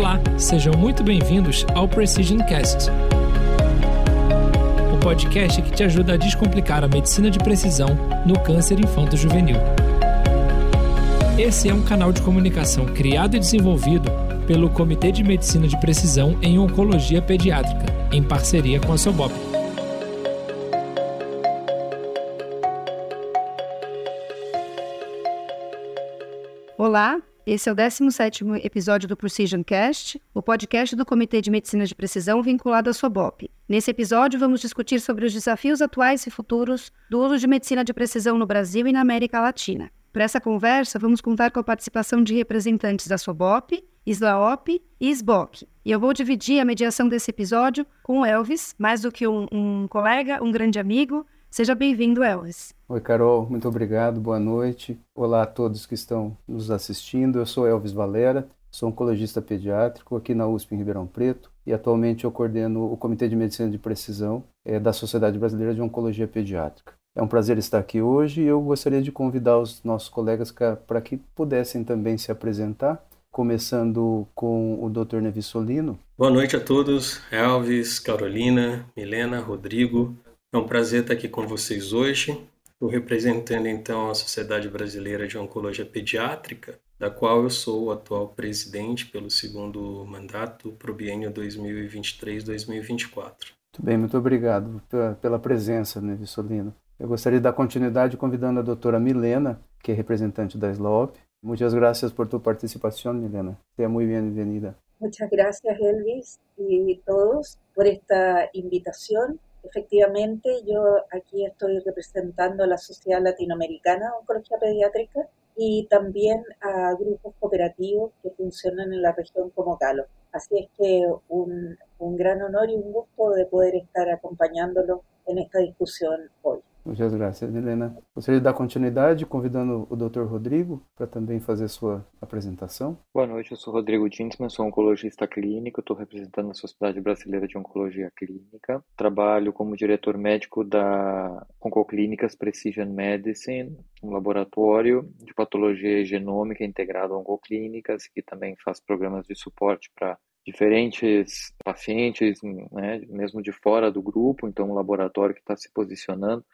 Olá, sejam muito bem-vindos ao Precision Cast. O podcast que te ajuda a descomplicar a medicina de precisão no câncer infanto-juvenil. Esse é um canal de comunicação criado e desenvolvido pelo Comitê de Medicina de Precisão em Oncologia Pediátrica, em parceria com a Sobop. Esse é o 17º episódio do Precision Cast, o podcast do Comitê de Medicina de Precisão vinculado à SOBOP. Nesse episódio, vamos discutir sobre os desafios atuais e futuros do uso de medicina de precisão no Brasil e na América Latina. Para essa conversa, vamos contar com a participação de representantes da SOBOP, ISLAOP e SBOC. E eu vou dividir a mediação desse episódio com o Elvis, mais do que um, um colega, um grande amigo, Seja bem-vindo, Elvis. Oi, Carol, muito obrigado, boa noite. Olá a todos que estão nos assistindo. Eu sou Elvis Valera, sou oncologista pediátrico aqui na USP em Ribeirão Preto e atualmente eu coordeno o Comitê de Medicina de Precisão é, da Sociedade Brasileira de Oncologia Pediátrica. É um prazer estar aqui hoje e eu gostaria de convidar os nossos colegas para que pudessem também se apresentar, começando com o Dr. Nevi Solino. Boa noite a todos, Elvis, Carolina, Milena, Rodrigo. É um prazer estar aqui com vocês hoje. Estou representando então a Sociedade Brasileira de Oncologia Pediátrica, da qual eu sou o atual presidente pelo segundo mandato para o biênio 2023-2024. Muito bem, muito obrigado pela, presença, né, Vissolino. Eu gostaria de dar continuidade convidando a doutora Milena, que é representante da SLOP. Muitas gracias por tu participação, Milena. Seja muito bem-vinda. Muchas gracias, Elvis, y todos por esta invitación Efectivamente, yo aquí estoy representando a la Sociedad Latinoamericana de Oncología Pediátrica y también a grupos cooperativos que funcionan en la región como Galo. Así es que un, un gran honor y un gusto de poder estar acompañándolo en esta discusión hoy. Muchas gracias, Helena. Gostaria de dar continuidade convidando o Dr. Rodrigo para também fazer sua apresentação. Boa noite, eu sou Rodrigo Dinsman, sou oncologista clínico, estou representando a Sociedade Brasileira de Oncologia Clínica. Trabalho como diretor médico da Oncoclínicas Precision Medicine, um laboratório de patologia genômica integrado a Oncoclínicas, que também faz programas de suporte para diferentes pacientes, né, mesmo de fora do grupo, então um laboratório que está se posicionando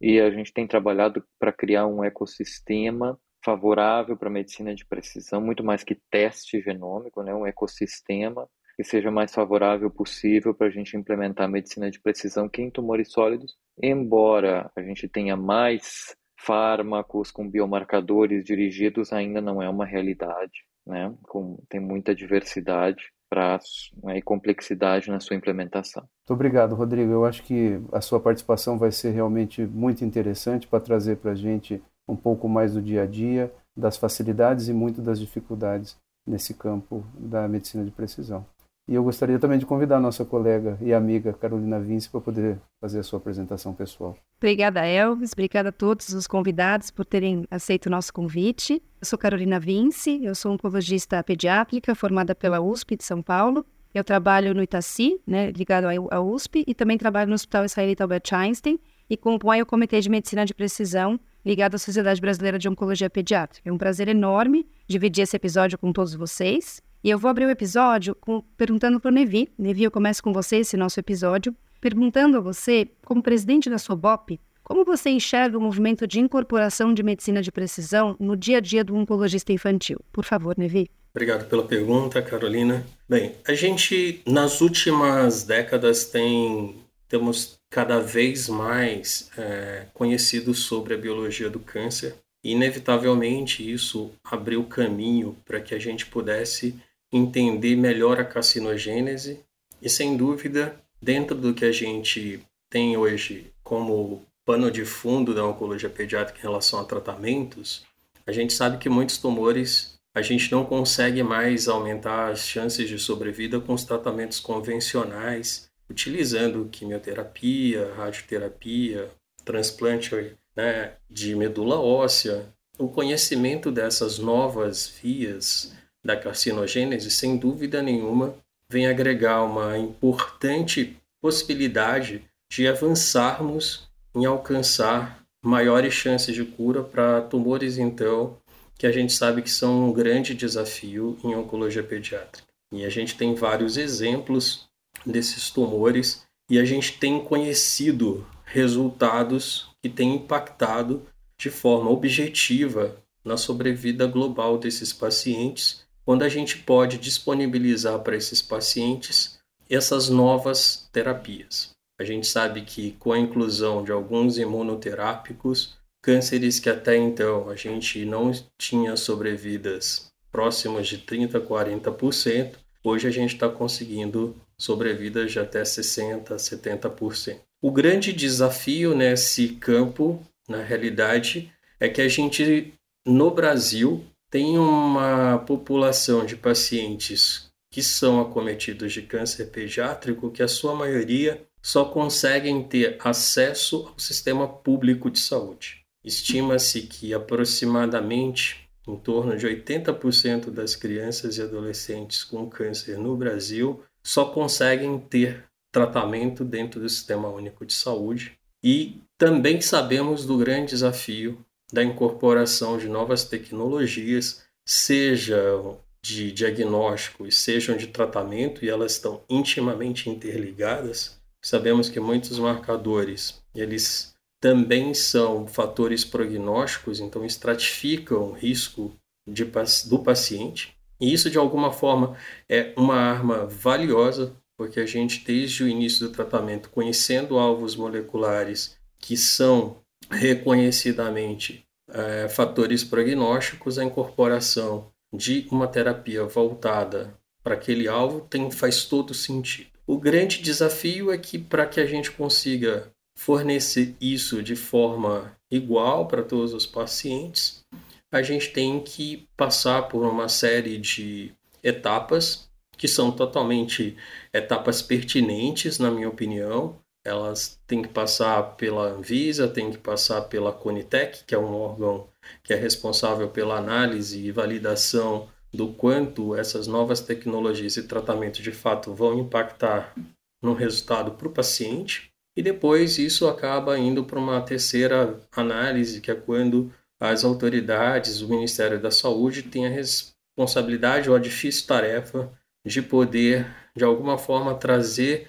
e a gente tem trabalhado para criar um ecossistema favorável para a medicina de precisão, muito mais que teste genômico, né, um ecossistema que seja mais favorável possível para a gente implementar a medicina de precisão que em tumores sólidos, embora a gente tenha mais fármacos com biomarcadores dirigidos, ainda não é uma realidade, né? Com, tem muita diversidade prazo né, e complexidade na sua implementação. Muito obrigado, Rodrigo. Eu acho que a sua participação vai ser realmente muito interessante para trazer para a gente um pouco mais do dia a dia, das facilidades e muito das dificuldades nesse campo da medicina de precisão. E eu gostaria também de convidar a nossa colega e amiga Carolina Vince para poder fazer a sua apresentação pessoal. Obrigada, Elvis. Obrigada a todos os convidados por terem aceito o nosso convite. Eu sou Carolina Vince, eu sou oncologista pediátrica formada pela USP de São Paulo. Eu trabalho no Itaci, né, ligado à USP, e também trabalho no Hospital Israelita Albert Einstein e componho o Comitê de Medicina de Precisão ligado à Sociedade Brasileira de Oncologia Pediátrica. É um prazer enorme dividir esse episódio com todos vocês. E eu vou abrir o episódio com, perguntando para o Nevi. Nevi, eu começo com você esse nosso episódio, perguntando a você, como presidente da SOBOP, como você enxerga o movimento de incorporação de medicina de precisão no dia a dia do oncologista infantil? Por favor, Nevi. Obrigado pela pergunta, Carolina. Bem, a gente nas últimas décadas tem temos cada vez mais é, conhecido sobre a biologia do câncer. E, inevitavelmente, isso abriu caminho para que a gente pudesse entender melhor a carcinogênese e, sem dúvida, dentro do que a gente tem hoje como pano de fundo da oncologia pediátrica em relação a tratamentos, a gente sabe que muitos tumores a gente não consegue mais aumentar as chances de sobrevida com os tratamentos convencionais, utilizando quimioterapia, radioterapia, transplante né, de medula óssea. O conhecimento dessas novas vias da carcinogênese, sem dúvida nenhuma, vem agregar uma importante possibilidade de avançarmos em alcançar maiores chances de cura para tumores, então, que a gente sabe que são um grande desafio em oncologia pediátrica. E a gente tem vários exemplos desses tumores e a gente tem conhecido resultados que têm impactado de forma objetiva na sobrevida global desses pacientes, quando a gente pode disponibilizar para esses pacientes essas novas terapias. A gente sabe que com a inclusão de alguns imunoterápicos, cânceres que até então a gente não tinha sobrevidas próximas de 30%, 40%, hoje a gente está conseguindo sobrevidas de até 60%, 70%. O grande desafio nesse campo, na realidade, é que a gente, no Brasil, tem uma população de pacientes que são acometidos de câncer pediátrico que a sua maioria só conseguem ter acesso ao sistema público de saúde. Estima-se que aproximadamente em torno de 80% das crianças e adolescentes com câncer no Brasil só conseguem ter tratamento dentro do Sistema Único de Saúde. E também sabemos do grande desafio da incorporação de novas tecnologias, sejam de diagnóstico e sejam de tratamento, e elas estão intimamente interligadas. Sabemos que muitos marcadores, eles também são fatores prognósticos, então estratificam o risco de, do paciente. E isso, de alguma forma, é uma arma valiosa, porque a gente, desde o início do tratamento, conhecendo alvos moleculares que são reconhecidamente é, fatores prognósticos, a incorporação de uma terapia voltada para aquele alvo tem, faz todo sentido. O grande desafio é que, para que a gente consiga fornecer isso de forma igual para todos os pacientes, a gente tem que passar por uma série de etapas que são totalmente etapas pertinentes, na minha opinião. Elas têm que passar pela Anvisa, têm que passar pela Conitec, que é um órgão que é responsável pela análise e validação do quanto essas novas tecnologias e tratamentos de fato vão impactar no resultado para o paciente. E depois isso acaba indo para uma terceira análise, que é quando as autoridades, o Ministério da Saúde, têm a responsabilidade ou a difícil tarefa de poder, de alguma forma, trazer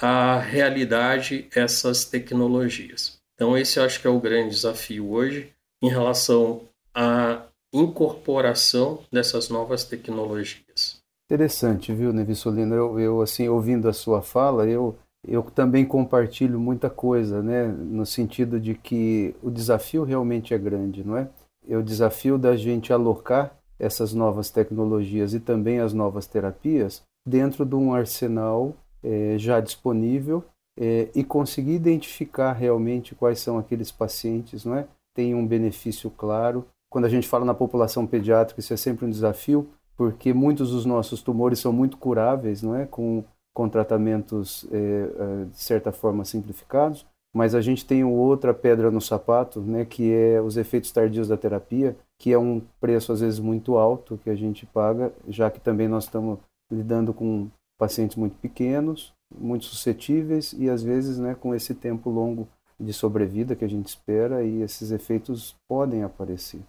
à realidade essas tecnologias. Então, esse acho que é o grande desafio hoje em relação à incorporação dessas novas tecnologias. Interessante, viu, Nevissolino? Eu, eu, assim, ouvindo a sua fala, eu eu também compartilho muita coisa, né, no sentido de que o desafio realmente é grande, não é? É o desafio da gente alocar essas novas tecnologias e também as novas terapias dentro de um arsenal é, já disponível é, e conseguir identificar realmente quais são aqueles pacientes, não é? Tem um benefício claro. Quando a gente fala na população pediátrica, isso é sempre um desafio, porque muitos dos nossos tumores são muito curáveis, não é? Com com tratamentos é, é, de certa forma simplificados, mas a gente tem outra pedra no sapato, né, que é os efeitos tardios da terapia, que é um preço às vezes muito alto que a gente paga, já que também nós estamos lidando com pacientes muito pequenos, muito suscetíveis e às vezes, né, com esse tempo longo de sobrevida que a gente espera e esses efeitos podem aparecer.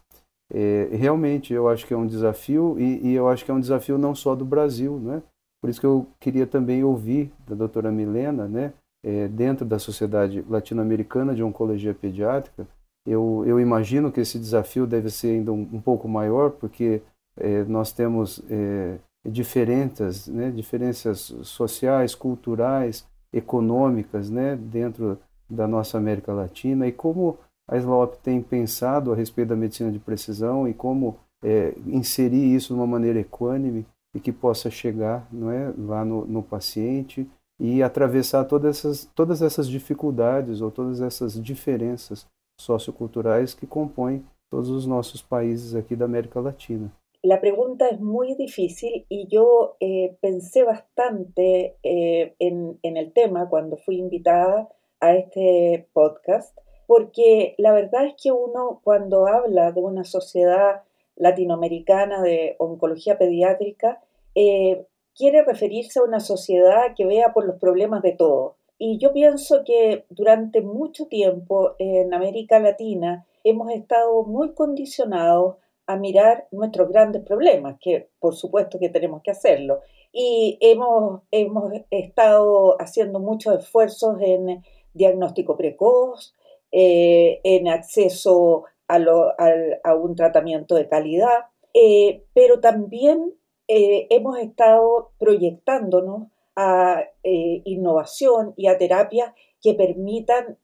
É, realmente, eu acho que é um desafio e, e eu acho que é um desafio não só do Brasil, né? Por isso que eu queria também ouvir da doutora Milena, né, é, dentro da Sociedade Latino-Americana de Oncologia Pediátrica, eu, eu, imagino que esse desafio deve ser ainda um, um pouco maior, porque é, nós temos é, diferenças, né, diferenças sociais, culturais, econômicas né, dentro da nossa América Latina e como a SLOP tem pensado a respeito da medicina de precisão e como é, inserir isso de uma maneira equânime e que possa chegar não é, lá no, no paciente e atravessar todas essas, todas essas dificuldades ou todas essas diferenças socioculturais que compõem todos os nossos países aqui da América Latina. La pregunta es muy difícil y yo eh, pensé bastante eh, en, el tema cuando fui invitada a este podcast, porque la verdad es que uno cuando habla de una sociedad latinoamericana de oncología pediátrica, eh, quiere referirse a una sociedad que vea por los problemas de todos. Y yo pienso que durante mucho tiempo en América Latina hemos estado muy condicionados a mirar nuestros grandes problemas, que por supuesto que tenemos que hacerlo. Y hemos, hemos estado haciendo muchos esfuerzos en diagnóstico precoz, eh, en acceso a, un tratamiento de calidad, eh, pero también eh, hemos estado proyectándonos a innovación y a terapias que permitan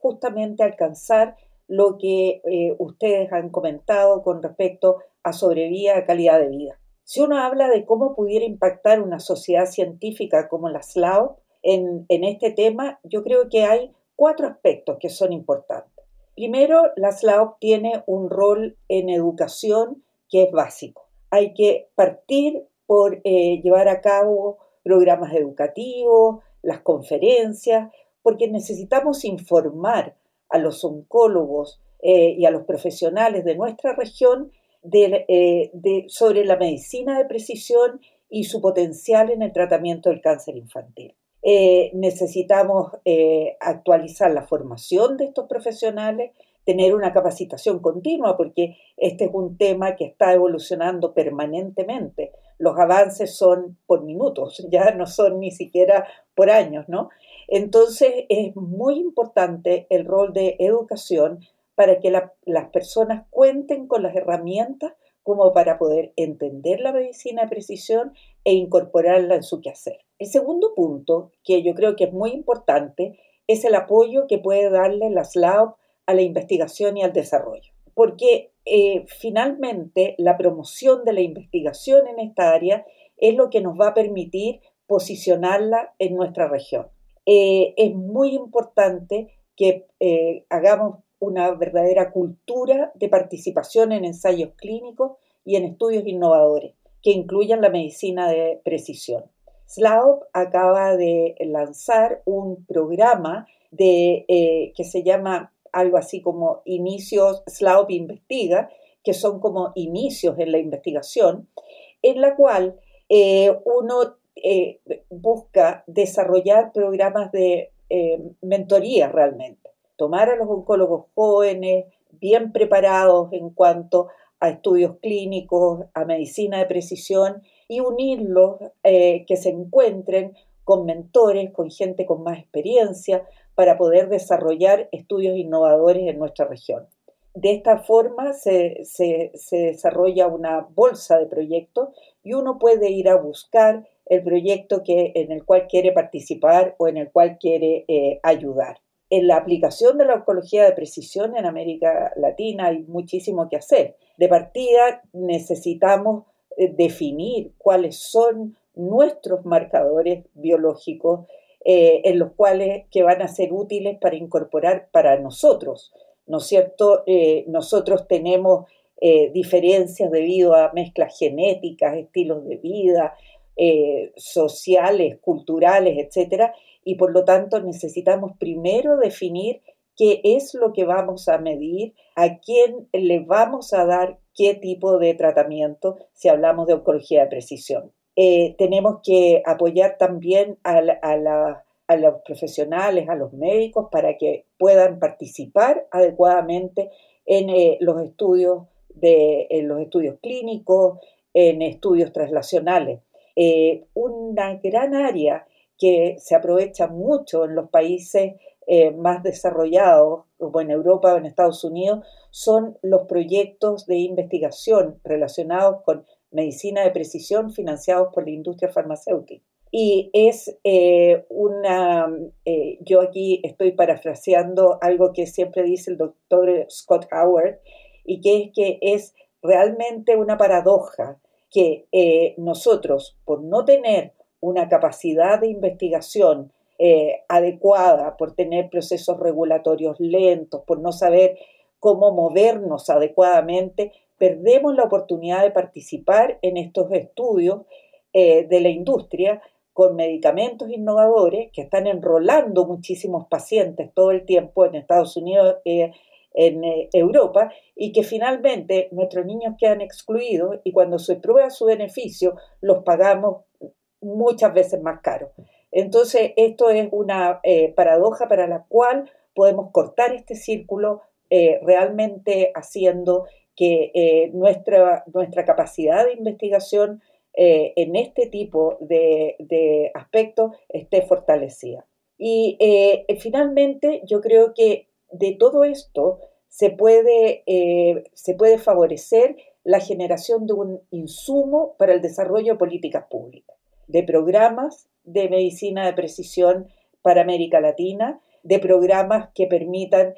justamente alcanzar lo que ustedes han comentado con respecto a sobrevida a calidad de vida. Si uno habla de cómo pudiera impactar una sociedad científica como la SLAO en, en este tema, yo creo que hay cuatro aspectos que son importantes. Primero, la SLAO tiene un rol en educación que es básico. Hay que partir por eh, llevar a cabo programas educativos, las conferencias, porque necesitamos informar a los oncólogos eh, y a los profesionales de nuestra región eh, sobre la medicina de precisión y su potencial en el tratamiento del cáncer infantil. Eh, necesitamos actualizar la formación de estos profesionales, tener una capacitación continua, porque este es un tema que está evolucionando permanentemente. Los avances son por minutos, ya no son ni siquiera por años, ¿no? Entonces es muy importante el rol de educación para que las personas cuenten con las herramientas como para poder entender la medicina de precisión e incorporarla en su quehacer. El segundo punto, que yo creo que es muy importante, es el apoyo que puede darle la SLAO a la investigación y al desarrollo. Porque eh, finalmente la promoción de la investigación en esta área es lo que nos va a permitir posicionarla en nuestra región. Eh, es muy importante que eh, hagamos una verdadera cultura de participación en ensayos clínicos y en estudios innovadores que incluyan la medicina de precisión. SLAOP acaba de lanzar un programa de, eh, que se llama algo así como Inicios SLAOP Investiga, que son como inicios en la investigación, en la cual uno eh, busca desarrollar programas de mentoría realmente tomar a los oncólogos jóvenes, bien preparados en cuanto a estudios clínicos, a medicina de precisión y unirlos, eh, que se encuentren con mentores, con gente con más experiencia, para poder desarrollar estudios innovadores en nuestra región. De esta forma se, desarrolla una bolsa de proyectos y uno puede ir a buscar el proyecto que, en el cual quiere participar o en el cual quiere eh, ayudar en la aplicación de la oncología de precisión en América Latina hay muchísimo que hacer. De partida necesitamos eh, definir cuáles son nuestros marcadores biológicos eh, en los cuales que van a ser útiles para incorporar para nosotros. ¿No es cierto? Nosotros tenemos diferencias debido a mezclas genéticas, estilos de vida, sociales, culturales, etcétera, y por lo tanto necesitamos primero definir qué es lo que vamos a medir, a quién le vamos a dar qué tipo de tratamiento si hablamos de oncología de precisión. Eh, tenemos que apoyar también a, los profesionales, a los médicos, para que puedan participar adecuadamente en eh, los estudios en los estudios clínicos, en estudios translacionales. Eh, una gran área que se aprovecha mucho en los países eh, más desarrollados, como en Europa o en Estados Unidos, son los proyectos de investigación relacionados con medicina de precisión financiados por la industria farmacéutica. Y es eh, una, yo aquí estoy parafraseando algo que siempre dice el doctor Scott Howard, y que es que es realmente una paradoja que nosotros, por no tener una capacidad de investigación eh, adecuada, por tener procesos regulatorios lentos, por no saber cómo movernos adecuadamente, perdemos la oportunidad de participar en estos estudios eh, de la industria con medicamentos innovadores que están enrolando muchísimos pacientes todo el tiempo en Estados Unidos, eh, en Europa, y que finalmente nuestros niños quedan excluidos y cuando se prueba su beneficio los pagamos muchas veces más caro. Entonces, esto es una eh, paradoja para la cual podemos cortar este círculo eh, realmente haciendo que eh, nuestra, nuestra capacidad de investigación eh, en este tipo de, aspectos esté fortalecida. Y eh, finalmente yo creo que de todo esto se puede, se puede favorecer la generación de un insumo para el desarrollo de políticas públicas, de programas de medicina de precisión para América Latina, de programas que permitan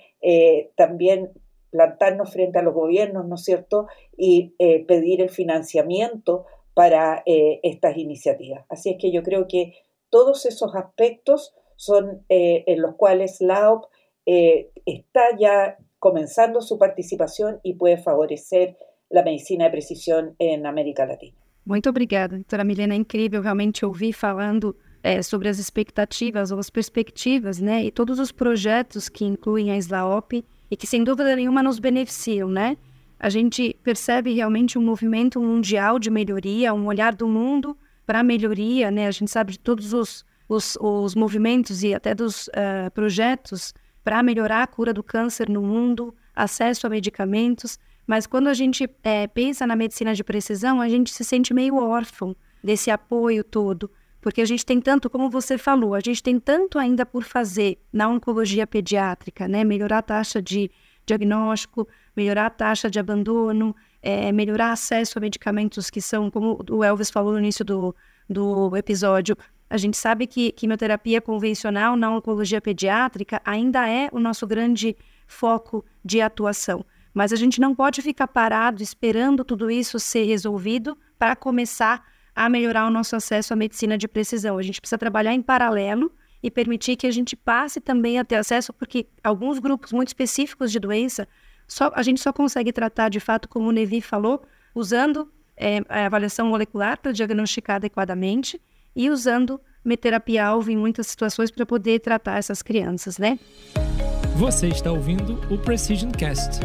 también plantarnos frente a los gobiernos, ¿no es cierto?, y eh, pedir el financiamiento para eh, estas iniciativas. Así es que yo creo que todos esos aspectos son eh, en los cuales la OP está ya comenzando su participación y puede favorecer la medicina de precisión en América Latina. Muito obrigada, doutora Milena. É incrível realmente ouvir falando é, sobre as expectativas ou as perspectivas, né? E todos os projetos que incluem a SLAOP e que sem dúvida nenhuma nos beneficiam, né? A gente percebe realmente um movimento mundial de melhoria, um olhar do mundo para a melhoria, né? A gente sabe de todos os, os, os movimentos e até dos uh, projetos para melhorar a cura do câncer no mundo, acesso a medicamentos, mas quando a gente é, pensa na medicina de precisão, a gente se sente meio órfão desse apoio todo, porque a gente tem tanto, como você falou, a gente tem tanto ainda por fazer na oncologia pediátrica, né? Melhorar a taxa de diagnóstico, melhorar a taxa de abandono, é, melhorar acesso a medicamentos que são, como o Elvis falou no início do, do episódio, a gente sabe que quimioterapia convencional na oncologia pediátrica ainda é o nosso grande foco de atuação. Mas a gente não pode ficar parado esperando tudo isso ser resolvido para começar a melhorar o nosso acesso à medicina de precisão. A gente precisa trabalhar em paralelo e permitir que a gente passe também a ter acesso, porque alguns grupos muito específicos de doença, só, a gente só consegue tratar de fato, como o Nevi falou, usando é, a avaliação molecular para diagnosticar adequadamente e usando meterapia-alvo em muitas situações para poder tratar essas crianças, né? Você está ouvindo o Precision Cast.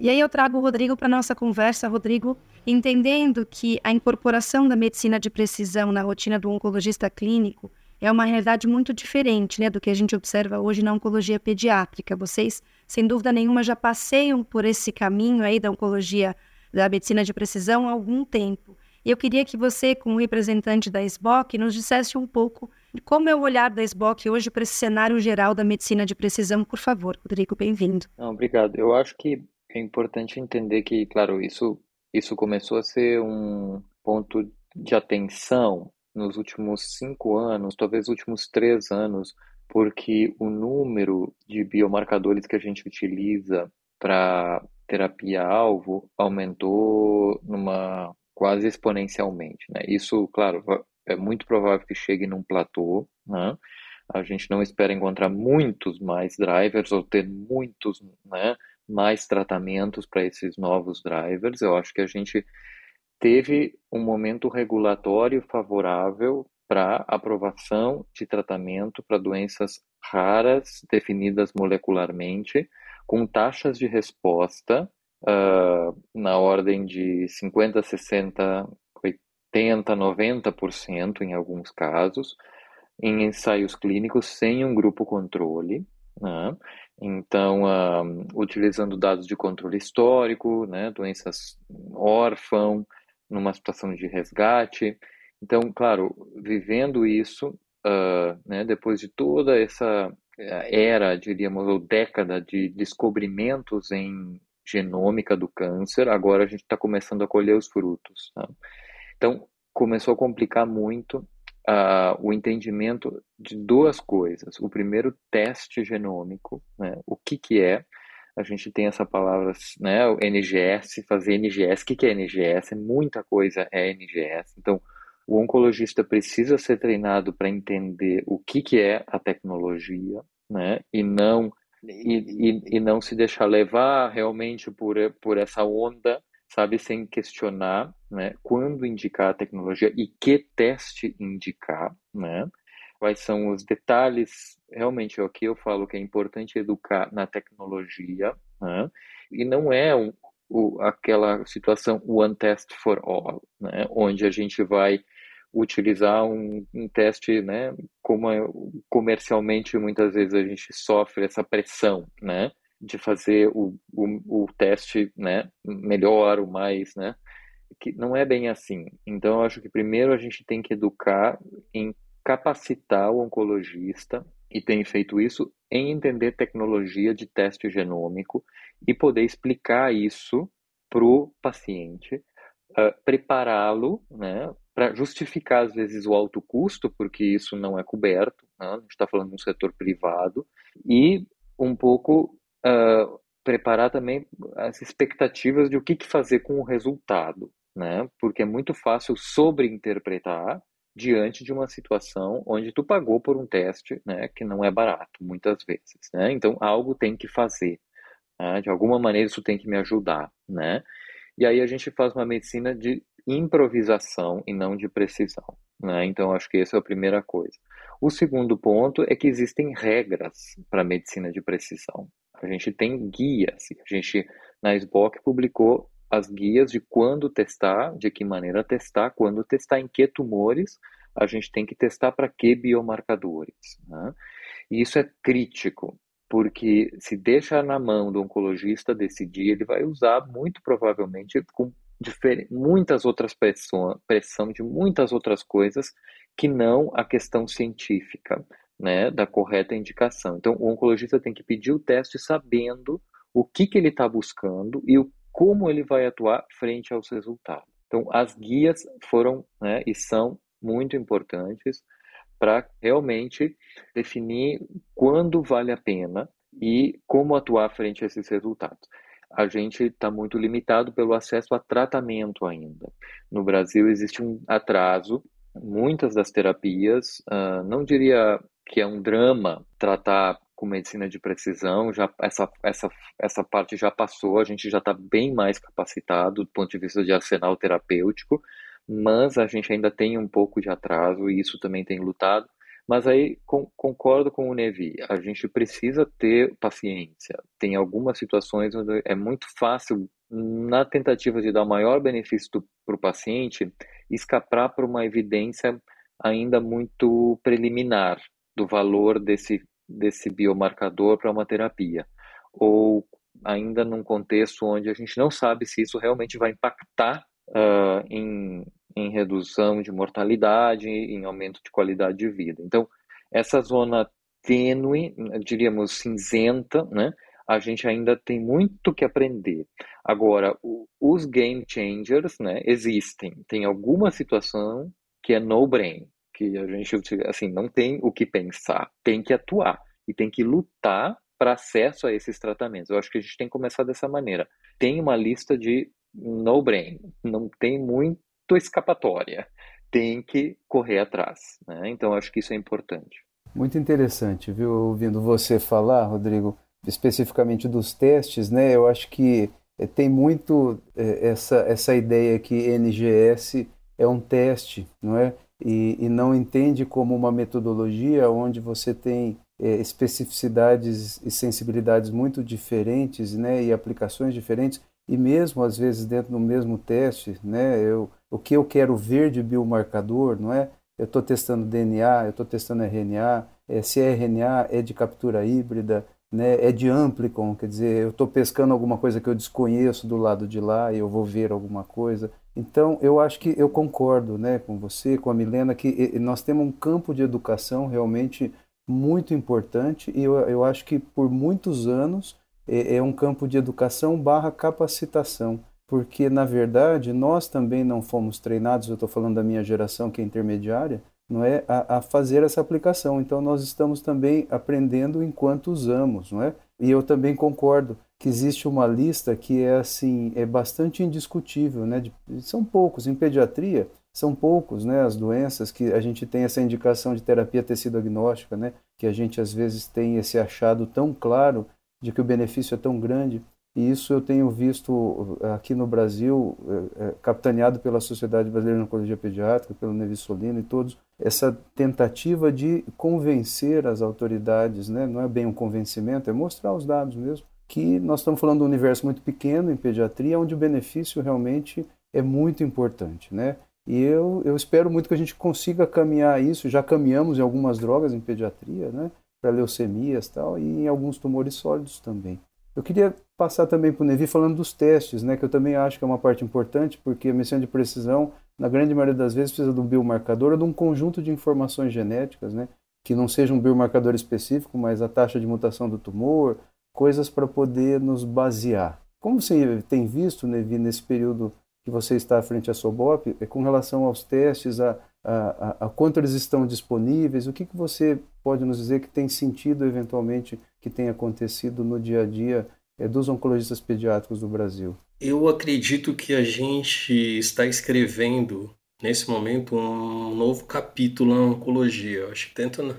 E aí eu trago o Rodrigo para nossa conversa, Rodrigo, entendendo que a incorporação da medicina de precisão na rotina do oncologista clínico é uma realidade muito diferente né, do que a gente observa hoje na oncologia pediátrica. Vocês, sem dúvida nenhuma, já passeiam por esse caminho aí da oncologia, da medicina de precisão há algum tempo. E eu queria que você, como representante da SBOC, nos dissesse um pouco como é o olhar da SBOC hoje para esse cenário geral da medicina de precisão. Por favor, Rodrigo, bem-vindo. Obrigado. Eu acho que é importante entender que, claro, isso, isso começou a ser um ponto de atenção nos últimos cinco anos, talvez últimos três anos, porque o número de biomarcadores que a gente utiliza para terapia-alvo aumentou numa quase exponencialmente, né? Isso, claro, é muito provável que chegue num platô, né? A gente não espera encontrar muitos mais drivers ou ter muitos, né, mais tratamentos para esses novos drivers. Eu acho que a gente teve um momento regulatório favorável para aprovação de tratamento para doenças raras definidas molecularmente, com taxas de resposta uh, na ordem de 50, 60, 80, 90% em alguns casos, em ensaios clínicos sem um grupo controle. Né? Então, uh, utilizando dados de controle histórico, né, doenças órfão, numa situação de resgate. Então, claro, vivendo isso, uh, né, depois de toda essa eh, era, diríamos, ou década de descobrimentos em genômica do câncer, agora a gente está começando a colher os frutos. Tá? Então, começou a complicar muito uh, o entendimento de duas coisas. O primeiro, teste genômico, né? o que, que é. A gente tem essa palavra, né, o NGS, fazer NGS. O que, é NGS? Muita coisa é NGS. Então, o oncologista precisa ser treinado para entender o que, que é a tecnologia, né, e não e, e, e não se deixar levar realmente por, por essa onda sabe, sem questionar, né, quando indicar a tecnologia e que teste indicar, né, quais são os detalhes, realmente é o que eu falo que é importante educar na tecnologia, né, e não é um, o, aquela situação one test for all, né, onde a gente vai utilizar um, um teste, né, como é, comercialmente muitas vezes a gente sofre essa pressão, né, de fazer o, o, o teste, né, melhor, o mais, né, que não é bem assim. Então, eu acho que primeiro a gente tem que educar em capacitar o oncologista, e tem feito isso, em entender tecnologia de teste genômico e poder explicar isso para o paciente, uh, prepará-lo né, para justificar, às vezes, o alto custo, porque isso não é coberto, né? a gente está falando de um setor privado, e um pouco uh, preparar também as expectativas de o que, que fazer com o resultado né? Porque é muito fácil sobreinterpretar diante de uma situação onde tu pagou por um teste, né, que não é barato muitas vezes, né? Então algo tem que fazer, né? de alguma maneira isso tem que me ajudar, né? E aí a gente faz uma medicina de improvisação e não de precisão, né? Então acho que essa é a primeira coisa. O segundo ponto é que existem regras para medicina de precisão. A gente tem guias. A gente na SBOC publicou as guias de quando testar, de que maneira testar, quando testar, em que tumores a gente tem que testar para que biomarcadores. Né? E isso é crítico, porque se deixa na mão do oncologista decidir, ele vai usar muito provavelmente com muitas outras pressão, pressão de muitas outras coisas que não a questão científica, né, da correta indicação. Então, o oncologista tem que pedir o teste sabendo o que, que ele está buscando e o como ele vai atuar frente aos resultados. Então, as guias foram né, e são muito importantes para realmente definir quando vale a pena e como atuar frente a esses resultados. A gente está muito limitado pelo acesso a tratamento ainda. No Brasil existe um atraso, muitas das terapias, uh, não diria que é um drama tratar com medicina de precisão, já essa, essa, essa parte já passou, a gente já está bem mais capacitado do ponto de vista de arsenal terapêutico, mas a gente ainda tem um pouco de atraso e isso também tem lutado. Mas aí com, concordo com o Nevi, a gente precisa ter paciência. Tem algumas situações onde é muito fácil, na tentativa de dar o maior benefício para o paciente, escapar para uma evidência ainda muito preliminar do valor desse desse biomarcador para uma terapia, ou ainda num contexto onde a gente não sabe se isso realmente vai impactar uh, em, em redução de mortalidade, em aumento de qualidade de vida. Então, essa zona tênue, diríamos cinzenta, né? A gente ainda tem muito que aprender. Agora, o, os game changers, né, existem. Tem alguma situação que é no brain, que a gente assim não tem o que pensar, tem que atuar e tem que lutar para acesso a esses tratamentos. Eu acho que a gente tem que começar dessa maneira. Tem uma lista de no brain, não tem muito escapatória, tem que correr atrás. Né? Então acho que isso é importante. Muito interessante, viu? Ouvindo você falar, Rodrigo, especificamente dos testes, né? Eu acho que eh, tem muito eh, essa, essa ideia que NGS é um teste, não é? E, e não entende como uma metodologia onde você tem é, especificidades e sensibilidades muito diferentes, né, e aplicações diferentes, e mesmo às vezes dentro do mesmo teste, né, eu, o que eu quero ver de biomarcador, não é? Eu estou testando DNA, eu estou testando RNA, é, se é RNA é de captura híbrida, né, é de amplicon, quer dizer, eu estou pescando alguma coisa que eu desconheço do lado de lá e eu vou ver alguma coisa. Então, eu acho que eu concordo né, com você, com a Milena, que nós temos um campo de educação realmente muito importante e eu, eu acho que por muitos anos é, é um campo de educação barra capacitação, porque na verdade nós também não fomos treinados, eu estou falando da minha geração que é intermediária, não é a, a, fazer essa aplicação. Então nós estamos também aprendendo enquanto usamos, não é? E eu também concordo que existe uma lista que é assim é bastante indiscutível, né? De, são poucos em pediatria, são poucos, né? As doenças que a gente tem essa indicação de terapia tecido agnóstica, né? Que a gente às vezes tem esse achado tão claro de que o benefício é tão grande. E isso eu tenho visto aqui no Brasil, é, é, capitaneado pela Sociedade Brasileira de Oncologia Pediátrica, pelo Nevi Solino e todos, essa tentativa de convencer as autoridades, né? não é bem um convencimento, é mostrar os dados mesmo, que nós estamos falando de um universo muito pequeno em pediatria, onde o benefício realmente é muito importante, né? E eu, eu espero muito que a gente consiga caminhar isso. Já caminhamos em algumas drogas em pediatria, né? Para leucemias e tal, e em alguns tumores sólidos também. Eu queria passar também para o Nevi falando dos testes, né? Que eu também acho que é uma parte importante, porque a medicina de precisão, na grande maioria das vezes, precisa de um biomarcador ou de um conjunto de informações genéticas, né? Que não seja um biomarcador específico, mas a taxa de mutação do tumor, coisas para poder nos basear. Como você tem visto, Nevi, nesse período que você está à frente à Sobop, é com relação aos testes, a, a, a, quanto eles estão disponíveis, o que, que você pode nos dizer que tem sentido eventualmente que tem acontecido no dia a dia é, dos oncologistas pediátricos do Brasil? Eu acredito que a gente está escrevendo nesse momento um novo capítulo na oncologia. Eu acho que tanto na,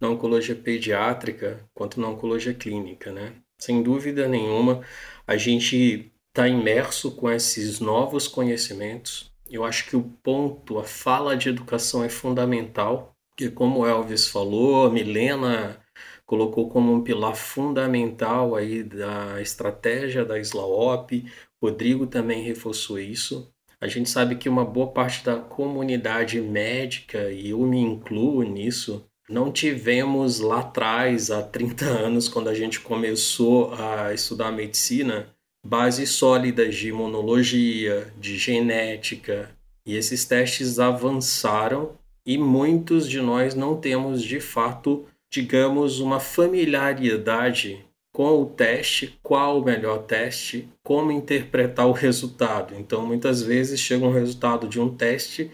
na oncologia pediátrica quanto na oncologia clínica, né? Sem dúvida nenhuma, a gente está imerso com esses novos conhecimentos. Eu acho que o ponto, a fala de educação é fundamental, porque como Elvis falou, a Milena colocou como um pilar fundamental aí da estratégia da SLAOP, Rodrigo também reforçou isso. A gente sabe que uma boa parte da comunidade médica, e eu me incluo nisso, não tivemos lá atrás, há 30 anos, quando a gente começou a estudar medicina, bases sólidas de imunologia, de genética, e esses testes avançaram e muitos de nós não temos de fato, digamos, uma familiaridade com o teste, qual o melhor teste, como interpretar o resultado. Então, muitas vezes chega um resultado de um teste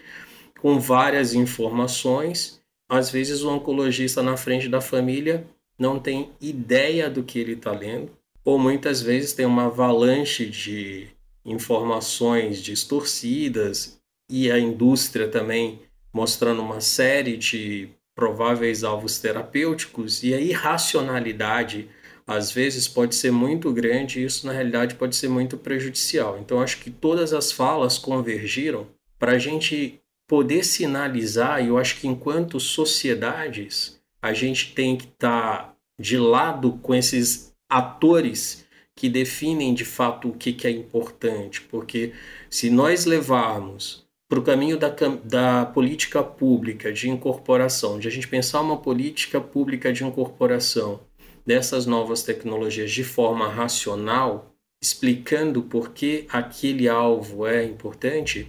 com várias informações. Às vezes, o oncologista na frente da família não tem ideia do que ele está lendo, ou muitas vezes tem uma avalanche de informações distorcidas e a indústria também mostrando uma série de prováveis alvos terapêuticos e a irracionalidade às vezes pode ser muito grande e isso na realidade pode ser muito prejudicial. Então acho que todas as falas convergiram para a gente poder sinalizar, e eu acho que enquanto sociedades a gente tem que estar tá de lado com esses atores que definem de fato o que, que é importante, porque se nós levarmos para o caminho da, da política pública de incorporação, de a gente pensar uma política pública de incorporação dessas novas tecnologias de forma racional, explicando por que aquele alvo é importante,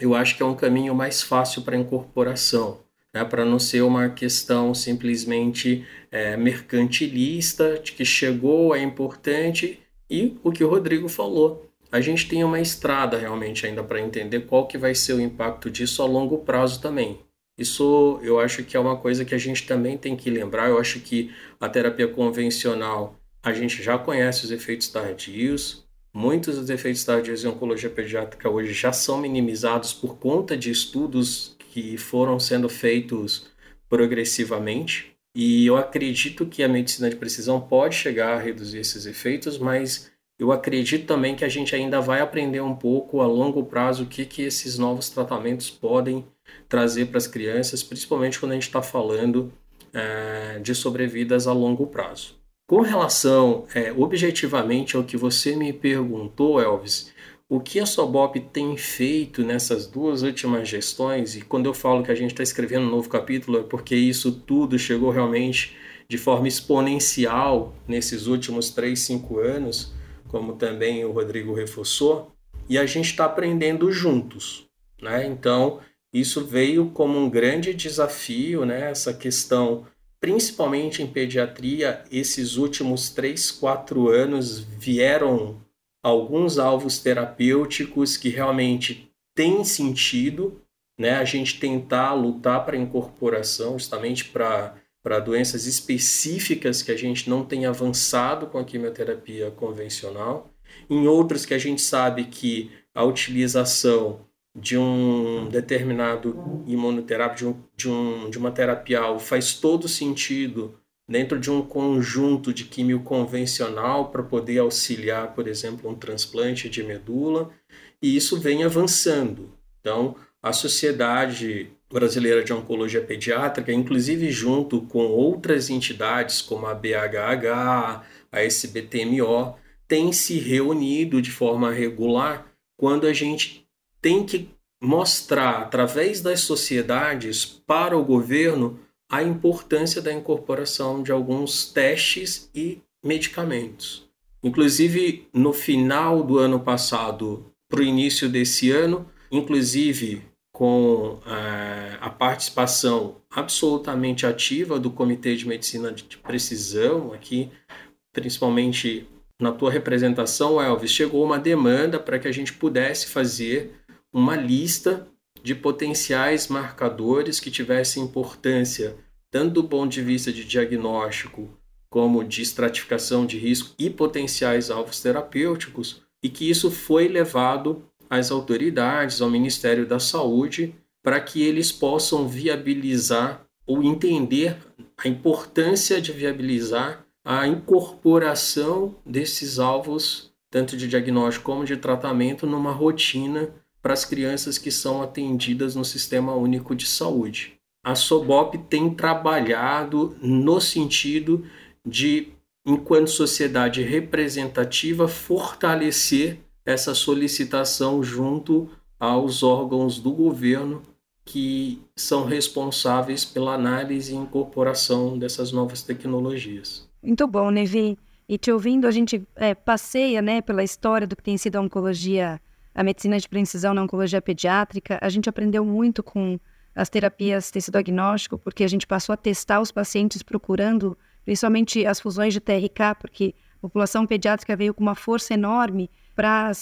eu acho que é um caminho mais fácil para incorporação né, para não ser uma questão simplesmente é, mercantilista, de que chegou, é importante, e o que o Rodrigo falou. A gente tem uma estrada realmente ainda para entender qual que vai ser o impacto disso a longo prazo também. Isso eu acho que é uma coisa que a gente também tem que lembrar. Eu acho que a terapia convencional, a gente já conhece os efeitos tardios. Muitos dos efeitos tardios em oncologia pediátrica hoje já são minimizados por conta de estudos que foram sendo feitos progressivamente. E eu acredito que a medicina de precisão pode chegar a reduzir esses efeitos, mas eu acredito também que a gente ainda vai aprender um pouco a longo prazo o que, que esses novos tratamentos podem trazer para as crianças, principalmente quando a gente está falando é, de sobrevidas a longo prazo. Com relação é, objetivamente ao que você me perguntou, Elvis, o que a Sobop tem feito nessas duas últimas gestões, e quando eu falo que a gente está escrevendo um novo capítulo, é porque isso tudo chegou realmente de forma exponencial nesses últimos 3, 5 anos, como também o Rodrigo reforçou, e a gente está aprendendo juntos. Né? Então, isso veio como um grande desafio, né? essa questão, principalmente em pediatria, esses últimos 3, 4 anos vieram alguns alvos terapêuticos que realmente têm sentido, né? A gente tentar lutar para incorporação, justamente para para doenças específicas que a gente não tem avançado com a quimioterapia convencional, em outros que a gente sabe que a utilização de um determinado imunoterapia, de, um, de, um, de uma terapia faz todo sentido dentro de um conjunto de químio convencional para poder auxiliar, por exemplo, um transplante de medula, e isso vem avançando. Então, a Sociedade Brasileira de Oncologia Pediátrica, inclusive junto com outras entidades como a BHH, a SBTMO, tem se reunido de forma regular quando a gente tem que mostrar através das sociedades para o governo a importância da incorporação de alguns testes e medicamentos. Inclusive, no final do ano passado para o início desse ano, inclusive com é, a participação absolutamente ativa do Comitê de Medicina de Precisão, aqui, principalmente na tua representação, Elvis, chegou uma demanda para que a gente pudesse fazer uma lista de potenciais marcadores que tivessem importância tanto do ponto de vista de diagnóstico como de estratificação de risco e potenciais alvos terapêuticos, e que isso foi levado às autoridades, ao Ministério da Saúde, para que eles possam viabilizar ou entender a importância de viabilizar a incorporação desses alvos, tanto de diagnóstico como de tratamento, numa rotina para as crianças que são atendidas no Sistema Único de Saúde. A SOBOP tem trabalhado no sentido de, enquanto sociedade representativa, fortalecer essa solicitação junto aos órgãos do governo que são responsáveis pela análise e incorporação dessas novas tecnologias. Muito bom, Nevi. E te ouvindo, a gente é, passeia né, pela história do que tem sido a oncologia a medicina de precisão na oncologia pediátrica, a gente aprendeu muito com as terapias tecido agnóstico, porque a gente passou a testar os pacientes procurando, principalmente as fusões de TRK, porque a população pediátrica veio com uma força enorme para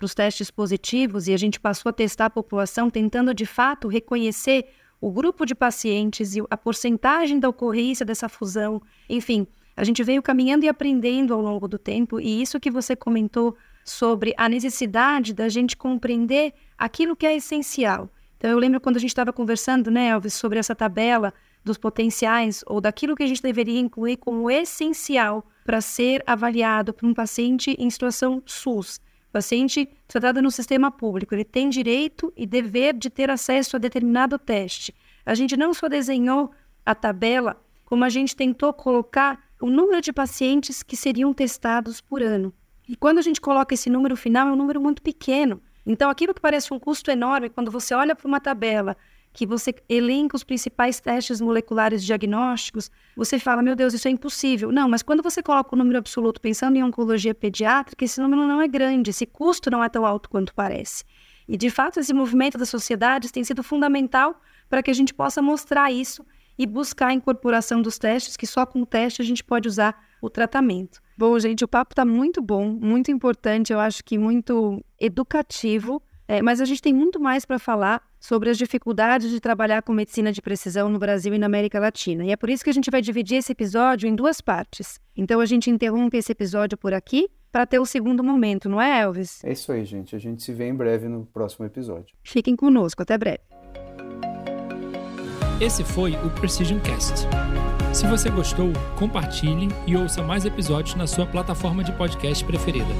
os testes positivos e a gente passou a testar a população tentando de fato reconhecer o grupo de pacientes e a porcentagem da ocorrência dessa fusão. Enfim, a gente veio caminhando e aprendendo ao longo do tempo, e isso que você comentou sobre a necessidade da gente compreender aquilo que é essencial. Então, eu lembro quando a gente estava conversando, né, Elvis, sobre essa tabela dos potenciais ou daquilo que a gente deveria incluir como essencial para ser avaliado por um paciente em situação SUS. paciente tratado no sistema público, ele tem direito e dever de ter acesso a determinado teste. A gente não só desenhou a tabela, como a gente tentou colocar o número de pacientes que seriam testados por ano. E quando a gente coloca esse número final, é um número muito pequeno. Então, aquilo que parece um custo enorme, quando você olha para uma tabela que você elenca os principais testes moleculares diagnósticos, você fala, meu Deus, isso é impossível. Não, mas quando você coloca o número absoluto pensando em oncologia pediátrica, esse número não é grande, esse custo não é tão alto quanto parece. E, de fato, esse movimento das sociedades tem sido fundamental para que a gente possa mostrar isso e buscar a incorporação dos testes, que só com o teste a gente pode usar o tratamento. Bom, gente, o papo está muito bom, muito importante, eu acho que muito educativo, é, mas a gente tem muito mais para falar sobre as dificuldades de trabalhar com medicina de precisão no Brasil e na América Latina. E é por isso que a gente vai dividir esse episódio em duas partes. Então a gente interrompe esse episódio por aqui para ter o segundo momento, não é, Elvis? É isso aí, gente. A gente se vê em breve no próximo episódio. Fiquem conosco, até breve. Esse foi o Precision Cast. Se você gostou, compartilhe e ouça mais episódios na sua plataforma de podcast preferida.